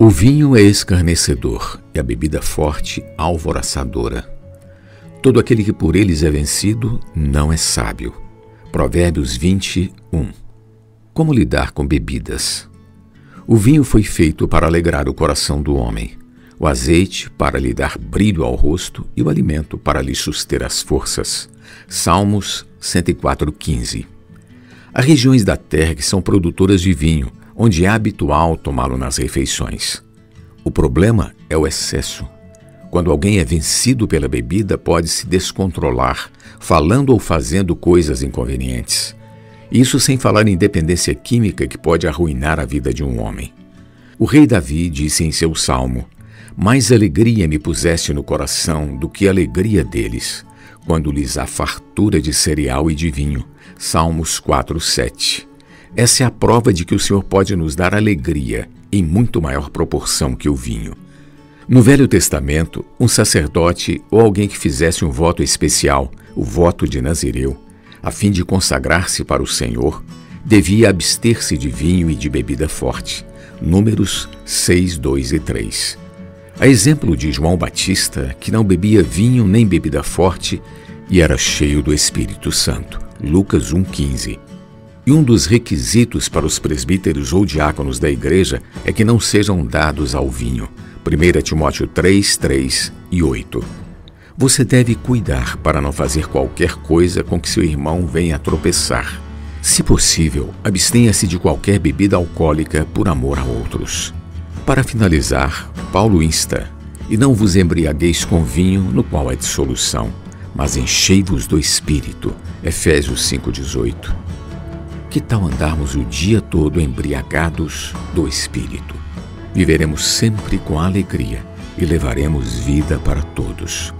O vinho é escarnecedor e a bebida forte alvoraçadora. Todo aquele que por eles é vencido não é sábio. Provérbios 21. Como lidar com bebidas? O vinho foi feito para alegrar o coração do homem, o azeite para lhe dar brilho ao rosto e o alimento para lhe suster as forças. Salmos 104:15. Há regiões da terra que são produtoras de vinho, onde é habitual tomá-lo nas refeições. O problema é o excesso. Quando alguém é vencido pela bebida, pode se descontrolar, falando ou fazendo coisas inconvenientes. Isso sem falar em dependência química que pode arruinar a vida de um homem. O rei Davi disse em seu salmo: Mais alegria me puseste no coração do que a alegria deles, quando lhes há fartura de cereal e de vinho. Salmos 4, 7. Essa é a prova de que o Senhor pode nos dar alegria em muito maior proporção que o vinho. No Velho Testamento, um sacerdote ou alguém que fizesse um voto especial, o voto de Nazireu, a fim de consagrar-se para o Senhor, devia abster-se de vinho e de bebida forte. Números 6, 2 e 3. A exemplo de João Batista, que não bebia vinho nem bebida forte e era cheio do Espírito Santo. Lucas 1,15. E um dos requisitos para os presbíteros ou diáconos da igreja é que não sejam dados ao vinho. 1 Timóteo 3, 3 e 8. Você deve cuidar para não fazer qualquer coisa com que seu irmão venha a tropeçar. Se possível, abstenha-se de qualquer bebida alcoólica por amor a outros. Para finalizar, Paulo insta: E não vos embriagueis com vinho, no qual há dissolução, mas enchei-vos do espírito. Efésios 5,18. Que tal andarmos o dia todo embriagados do Espírito? Viveremos sempre com alegria e levaremos vida para todos.